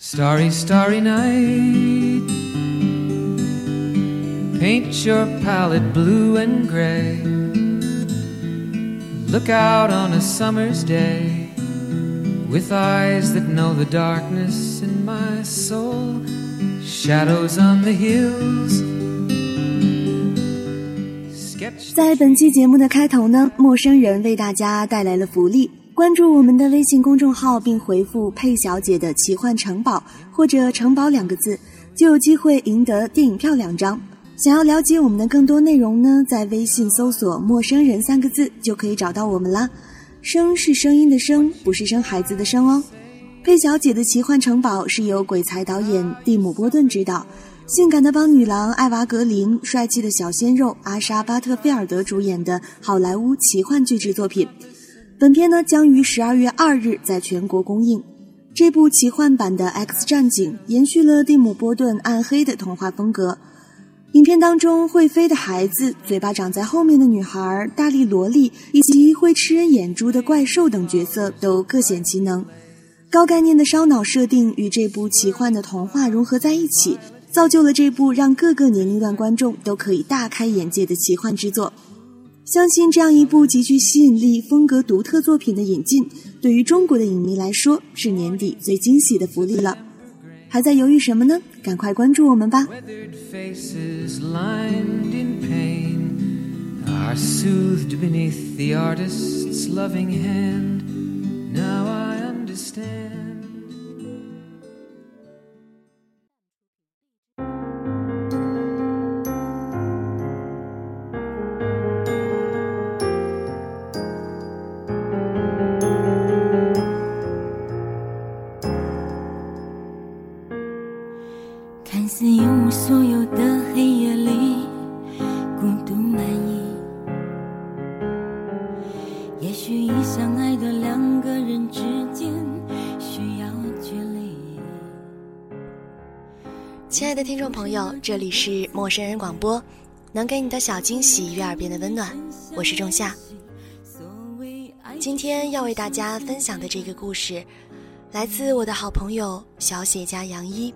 Starry, starry night. Paint your palette blue and gray. Look out on a summer's day with eyes that know the darkness in my soul. Shadows on the hills. Sketch 在本期节目的开头呢，陌生人为大家带来了福利。 关注我们的微信公众号，并回复“佩小姐的奇幻城堡”或者“城堡”两个字，就有机会赢得电影票两张。想要了解我们的更多内容呢，在微信搜索“陌生人”三个字就可以找到我们啦。声是声音的声，不是生孩子的生哦。佩小姐的奇幻城堡是由鬼才导演蒂姆·波顿执导，性感的邦女郎艾娃·格林、帅气的小鲜肉阿莎·巴特菲尔德主演的好莱坞奇幻巨制作品。本片呢将于十二月二日在全国公映。这部奇幻版的《X 战警》延续了蒂姆·波顿暗黑的童话风格。影片当中会飞的孩子、嘴巴长在后面的女孩、大力萝莉以及会吃人眼珠的怪兽等角色都各显其能。高概念的烧脑设定与这部奇幻的童话融合在一起，造就了这部让各个年龄段观众都可以大开眼界的奇幻之作。相信这样一部极具吸引力风格独特作品的引进对于中国的影迷来说是年底最惊喜的福利了。还在犹豫什么呢？赶快关注我们吧。Soothed beneath the artist's loving hand. Now 看似一无所有的黑夜里，孤独满溢。也许相爱的两个人之间需要距离。亲爱的听众朋友，这里是陌生人广播，能给你的小惊喜与耳边的温暖，我是仲夏。今天要为大家分享的这个故事，来自我的好朋友小写家杨一。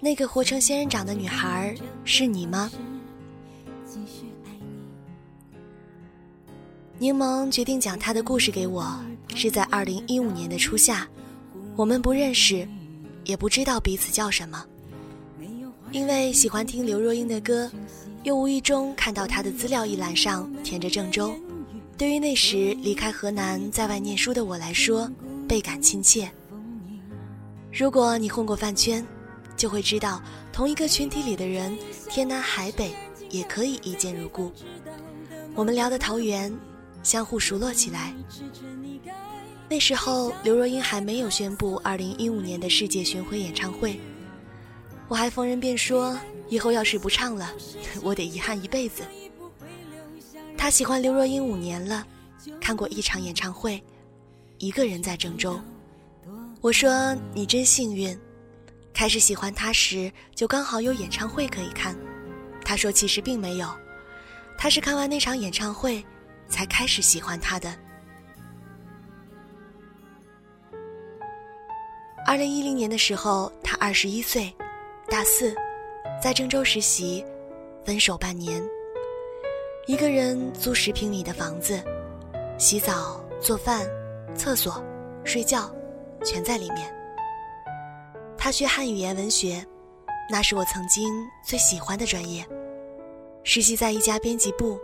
那个活成仙人掌的女孩是你吗？柠檬决定讲她的故事给我，是在二零一五年的初夏，我们不认识，也不知道彼此叫什么。因为喜欢听刘若英的歌，又无意中看到她的资料一栏上填着郑州，对于那时离开河南在外念书的我来说，倍感亲切。如果你混过饭圈，就会知道，同一个群体里的人，天南海北也可以一见如故。我们聊得投缘，相互熟络起来。那时候，刘若英还没有宣布2015年的世界巡回演唱会，我还逢人便说，以后要是不唱了，我得遗憾一辈子。她喜欢刘若英五年了，看过一场演唱会，一个人在郑州。我说你真幸运。开始喜欢他时，就刚好有演唱会可以看。他说其实并没有，他是看完那场演唱会，才开始喜欢他的。二零一零年的时候，他二十一岁，大四，在郑州实习，分手半年，一个人租十平米的房子，洗澡、做饭、厕所、睡觉，全在里面。大学汉语言文学，那是我曾经最喜欢的专业。实习在一家编辑部，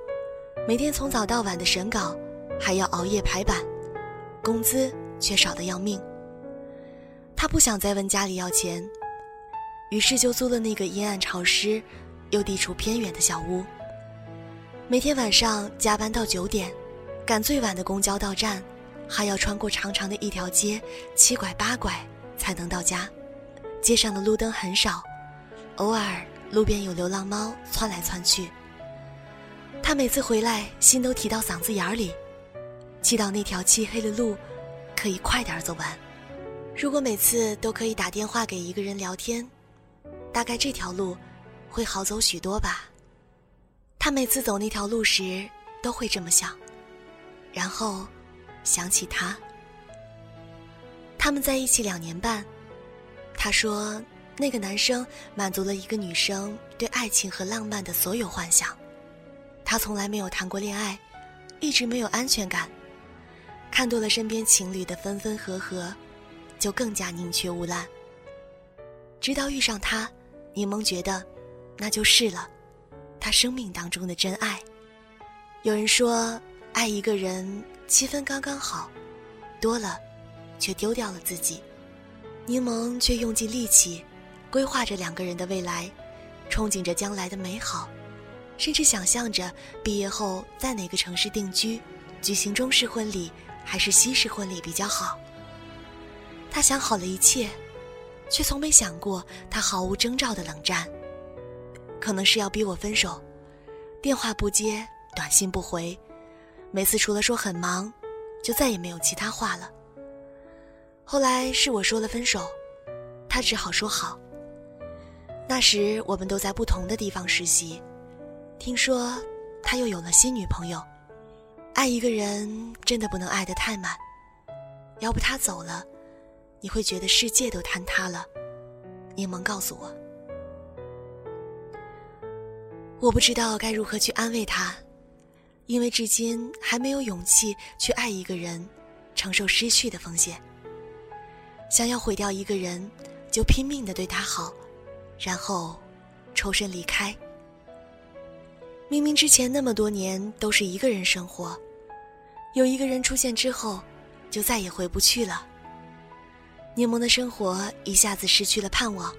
每天从早到晚的审稿，还要熬夜排版，工资却少得要命。他不想再问家里要钱，于是就租了那个阴暗潮湿、又地处偏远的小屋。每天晚上加班到九点，赶最晚的公交到站，还要穿过长长的一条街，七拐八拐才能到家。街上的路灯很少，偶尔路边有流浪猫窜来窜去。他每次回来，心都提到嗓子眼里，祈祷那条漆黑的路可以快点走完。如果每次都可以打电话给一个人聊天，大概这条路会好走许多吧。他每次走那条路时都会这么想，然后想起他。他们在一起两年半。他说，那个男生满足了一个女生对爱情和浪漫的所有幻想。他从来没有谈过恋爱，一直没有安全感，看多了身边情侣的分分合合，就更加宁缺毋滥。直到遇上他，柠檬觉得，那就是了，他生命当中的真爱。有人说，爱一个人七分刚刚好，多了，却丢掉了自己。柠檬却用尽力气，规划着两个人的未来，憧憬着将来的美好，甚至想象着毕业后在哪个城市定居，举行中式婚礼还是西式婚礼比较好。他想好了一切，却从没想过他毫无征兆的冷战，可能是要逼我分手，电话不接。短信不回，每次除了说很忙，就再也没有其他话了。后来是我说了分手，他只好说好。那时我们都在不同的地方实习，听说他又有了新女朋友。爱一个人真的不能爱得太满，要不他走了，你会觉得世界都坍塌了。柠檬告诉我，我不知道该如何去安慰他。因为至今还没有勇气去爱一个人，承受失去的风险。想要毁掉一个人，就拼命的对他好，然后抽身离开。明明之前那么多年都是一个人生活，有一个人出现之后，就再也回不去了。柠檬的生活一下子失去了盼望，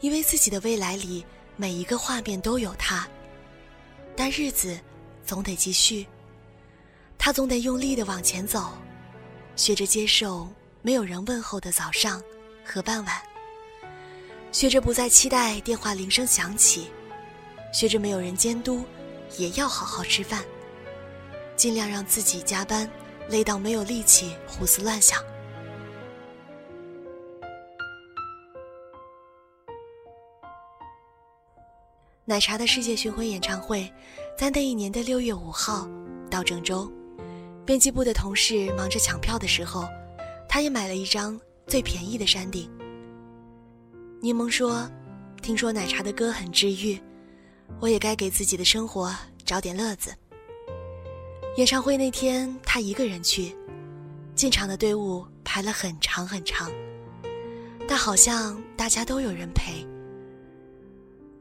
以为自己的未来里每一个画面都有他，但日子。总得继续，他总得用力的往前走，学着接受没有人问候的早上和傍晚，学着不再期待电话铃声响起，学着没有人监督也要好好吃饭，尽量让自己加班累到没有力气胡思乱想。奶茶的世界巡回演唱会，在那一年的六月五号到郑州。编辑部的同事忙着抢票的时候，他也买了一张最便宜的山顶。柠檬说：“听说奶茶的歌很治愈，我也该给自己的生活找点乐子。”演唱会那天，他一个人去，进场的队伍排了很长很长，但好像大家都有人陪。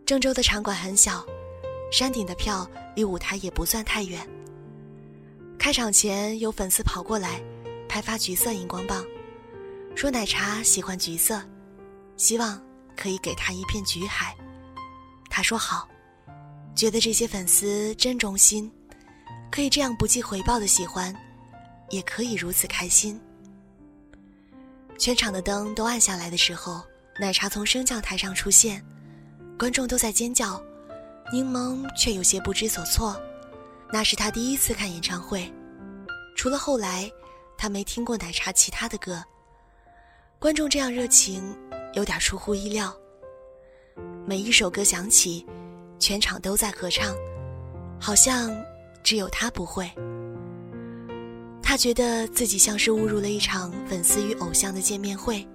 郑州的场馆很小，山顶的票离舞台也不算太远。开场前有粉丝跑过来，拍发橘色荧光棒，说奶茶喜欢橘色，希望可以给他一片橘海。他说好，觉得这些粉丝真忠心，可以这样不计回报的喜欢，也可以如此开心。全场的灯都暗下来的时候，奶茶从升降台上出现。观众都在尖叫，柠檬却有些不知所措。那是他第一次看演唱会，除了后来，他没听过奶茶其他的歌。观众这样热情，有点出乎意料。每一首歌响起，全场都在合唱，好像只有他不会。他觉得自己像是误入了一场粉丝与偶像的见面会。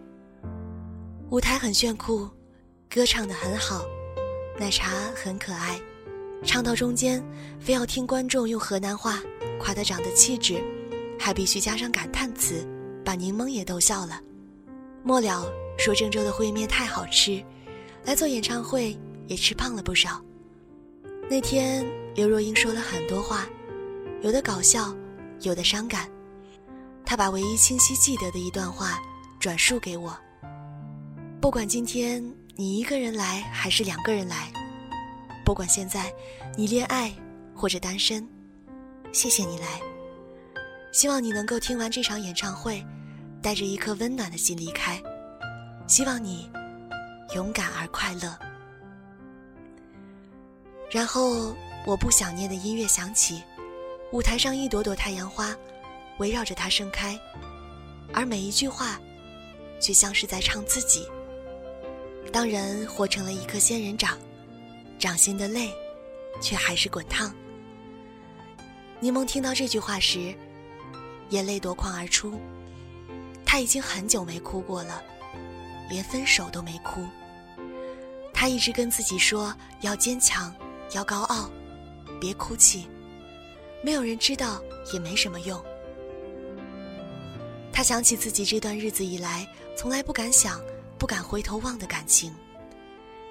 舞台很炫酷。歌唱得很好，奶茶很可爱，唱到中间，非要听观众用河南话夸他长得气质，还必须加上感叹词，把柠檬也逗笑了。末了说郑州的烩面太好吃，来做演唱会也吃胖了不少。那天刘若英说了很多话，有的搞笑，有的伤感。她把唯一清晰记得的一段话转述给我。不管今天。你一个人来还是两个人来？不管现在你恋爱或者单身，谢谢你来。希望你能够听完这场演唱会，带着一颗温暖的心离开。希望你勇敢而快乐。然后，我不想念的音乐响起，舞台上一朵朵太阳花围绕着它盛开，而每一句话，却像是在唱自己。当人活成了一颗仙人掌，掌心的泪，却还是滚烫。柠檬听到这句话时，眼泪夺眶而出。他已经很久没哭过了，连分手都没哭。他一直跟自己说要坚强，要高傲，别哭泣。没有人知道也没什么用。他想起自己这段日子以来从来不敢想、不敢回头望的感情，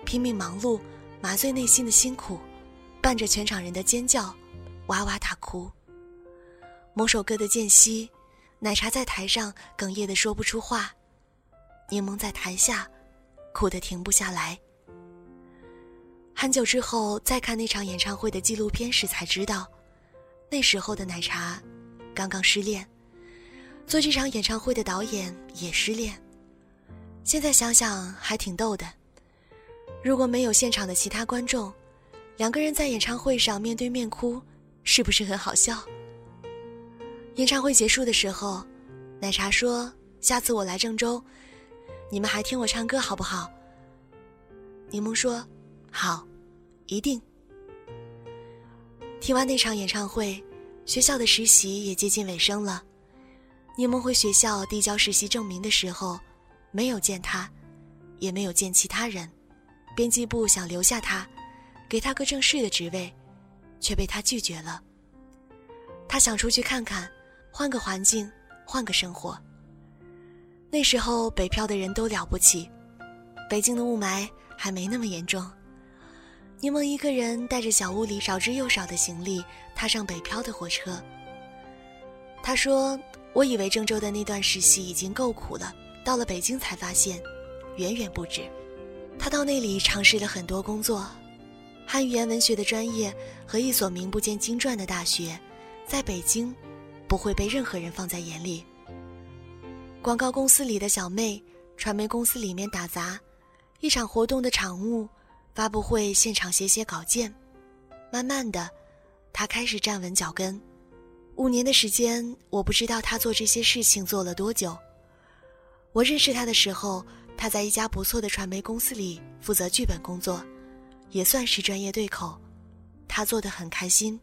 拼命忙碌，麻醉内心的辛苦，伴着全场人的尖叫，哇哇大哭。某首歌的间隙，奶茶在台上哽咽的说不出话，柠檬在台下哭得停不下来。很久之后再看那场演唱会的纪录片时，才知道，那时候的奶茶刚刚失恋，做这场演唱会的导演也失恋。现在想想还挺逗的。如果没有现场的其他观众，两个人在演唱会上面对面哭，是不是很好笑？演唱会结束的时候，奶茶说：“下次我来郑州，你们还听我唱歌好不好？”柠檬说。好，一定。听完那场演唱会，学校的实习也接近尾声了。柠檬回学校递交实习证明的时候，没有见他，也没有见其他人。编辑部想留下他，给他个正式的职位，却被他拒绝了。他想出去看看，换个环境，换个生活。那时候北漂的人都了不起，北京的雾霾还没那么严重。柠檬一个人带着小屋里少之又少的行李，踏上北漂的火车。他说：“我以为郑州的那段实习已经够苦了，到了北京才发现，远远不止。”他到那里尝试了很多工作，汉语言文学的专业和一所名不见经传的大学，在北京，不会被任何人放在眼里。广告公司里的小妹，传媒公司里面打杂，一场活动的场务。发布会现场写写稿件，慢慢的，他开始站稳脚跟。五年的时间，我不知道他做这些事情做了多久。我认识他的时候，他在一家不错的传媒公司里负责剧本工作，也算是专业对口。他做的很开心。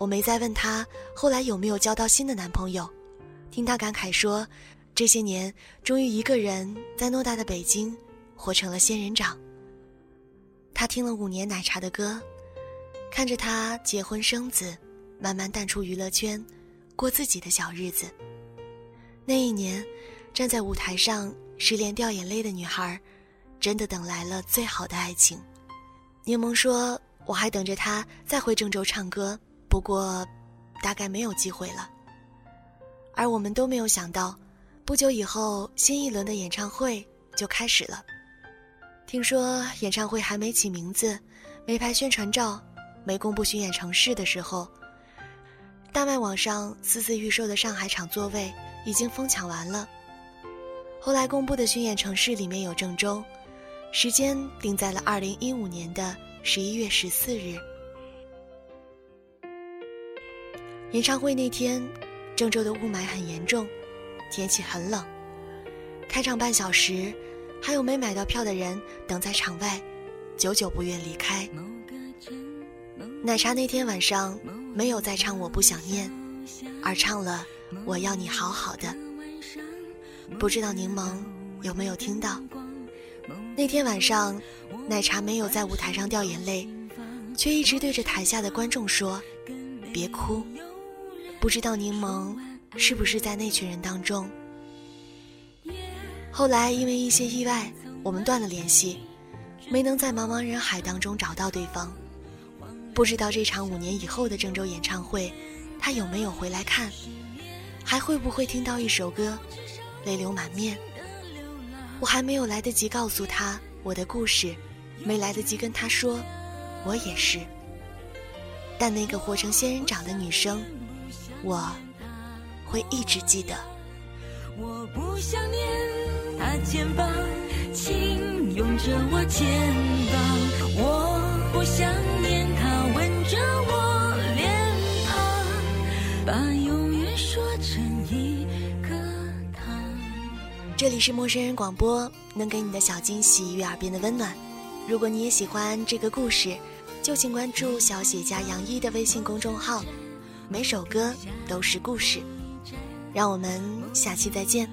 我没再问她后来有没有交到新的男朋友，听她感慨说，这些年终于一个人在偌大的北京活成了仙人掌。她听了五年奶茶的歌，看着他结婚生子，慢慢淡出娱乐圈，过自己的小日子。那一年，站在舞台上失恋掉眼泪的女孩，真的等来了最好的爱情。柠檬说：“我还等着他再回郑州唱歌，不过，大概没有机会了。”而我们都没有想到，不久以后，新一轮的演唱会就开始了。听说演唱会还没起名字，没拍宣传照，没公布巡演城市的时候，大麦网上私自预售的上海场座位已经疯抢完了。后来公布的巡演城市里面有郑州，时间定在了二零一五年的十一月十四日。演唱会那天，郑州的雾霾很严重，天气很冷，开场半小时。还有没买到票的人等在场外，久久不愿离开。奶茶那天晚上没有再唱《我不想念》，而唱了《我要你好好的》。不知道柠檬有没有听到？那天晚上，奶茶没有在舞台上掉眼泪，却一直对着台下的观众说：“别哭。”不知道柠檬是不是在那群人当中？后来因为一些意外，我们断了联系，没能在茫茫人海当中找到对方。不知道这场五年以后的郑州演唱会，他有没有回来看，还会不会听到一首歌，泪流满面。我还没有来得及告诉他我的故事，没来得及跟他说，我也是。但那个活成仙人掌的女生，我会一直记得。我不想念。他肩膀，请拥着我肩膀。我不想念他吻着我脸庞，把永远说成一个他。这里是陌生人广播，能给你的小惊喜与耳边的温暖。如果你也喜欢这个故事，就请关注小写家杨一的微信公众号，每首歌都是故事。让我们下期再见。